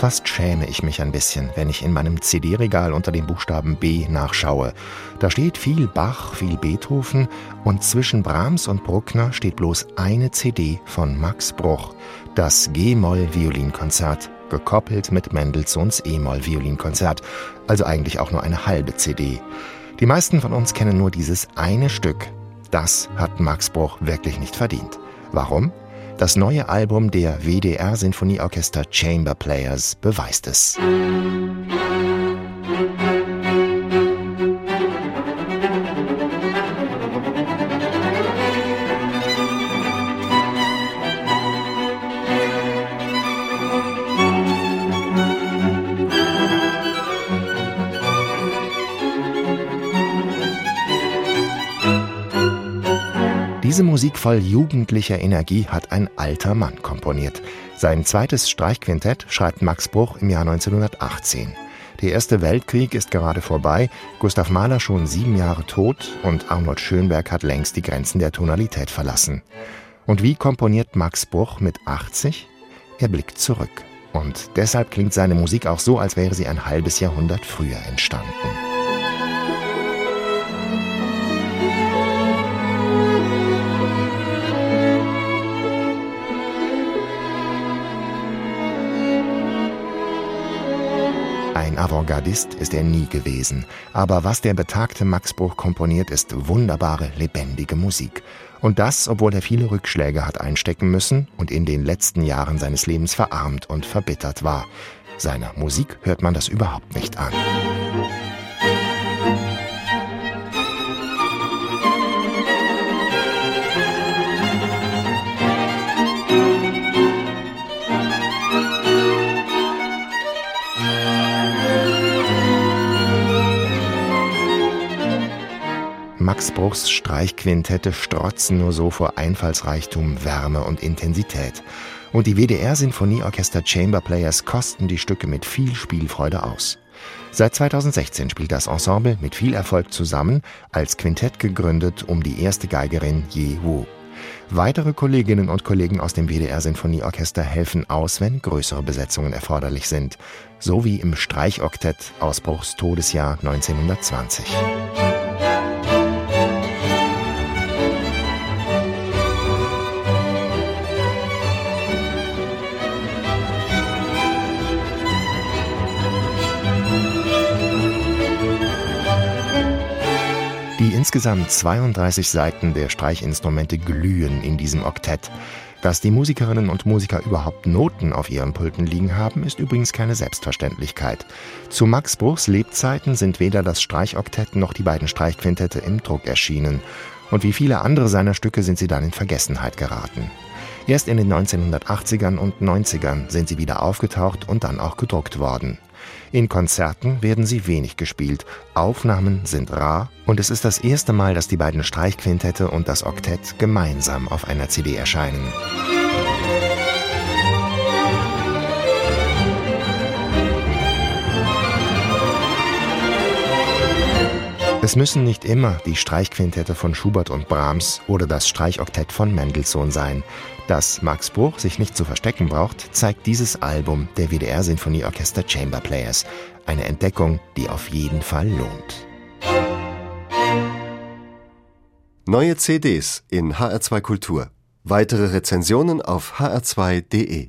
Fast schäme ich mich ein bisschen, wenn ich in meinem CD-Regal unter dem Buchstaben B nachschaue. Da steht viel Bach, viel Beethoven und zwischen Brahms und Bruckner steht bloß eine CD von Max Bruch, das G-Moll-Violinkonzert, gekoppelt mit Mendelssohns E-Moll-Violinkonzert, also eigentlich auch nur eine halbe CD. Die meisten von uns kennen nur dieses eine Stück. Das hat Max Bruch wirklich nicht verdient. Warum? Das neue Album der WDR Sinfonieorchester Chamber Players beweist es. Diese Musik voll jugendlicher Energie hat ein alter Mann komponiert. Sein zweites Streichquintett schreibt Max Bruch im Jahr 1918. Der Erste Weltkrieg ist gerade vorbei, Gustav Mahler schon sieben Jahre tot und Arnold Schönberg hat längst die Grenzen der Tonalität verlassen. Und wie komponiert Max Bruch mit 80? Er blickt zurück. Und deshalb klingt seine Musik auch so, als wäre sie ein halbes Jahrhundert früher entstanden. Ein Avantgardist ist er nie gewesen, aber was der betagte Max Bruch komponiert, ist wunderbare, lebendige Musik. Und das, obwohl er viele Rückschläge hat einstecken müssen und in den letzten Jahren seines Lebens verarmt und verbittert war. Seiner Musik hört man das überhaupt nicht an. Max Bruchs Streichquintette strotzen nur so vor Einfallsreichtum, Wärme und Intensität. Und die WDR-Sinfonieorchester Chamber Players kosten die Stücke mit viel Spielfreude aus. Seit 2016 spielt das Ensemble mit viel Erfolg zusammen, als Quintett gegründet um die erste Geigerin Ye Wu. Weitere Kolleginnen und Kollegen aus dem WDR-Sinfonieorchester helfen aus, wenn größere Besetzungen erforderlich sind, so wie im Streichoktett Ausbruchs Todesjahr 1920. insgesamt 32 Seiten der Streichinstrumente glühen in diesem Oktett. Dass die Musikerinnen und Musiker überhaupt Noten auf ihren Pulten liegen haben, ist übrigens keine Selbstverständlichkeit. Zu Max Bruchs Lebzeiten sind weder das Streichoktett noch die beiden Streichquintette im Druck erschienen. Und wie viele andere seiner Stücke sind sie dann in Vergessenheit geraten. Erst in den 1980ern und 90ern sind sie wieder aufgetaucht und dann auch gedruckt worden. In Konzerten werden sie wenig gespielt, Aufnahmen sind rar und es ist das erste Mal, dass die beiden Streichquintette und das Oktett gemeinsam auf einer CD erscheinen. Es müssen nicht immer die Streichquintette von Schubert und Brahms oder das Streichoktett von Mendelssohn sein. Dass Max Bruch sich nicht zu verstecken braucht, zeigt dieses Album der WDR Sinfonieorchester Chamber Players. Eine Entdeckung, die auf jeden Fall lohnt. Neue CDs in HR2 Kultur. Weitere Rezensionen auf hr2.de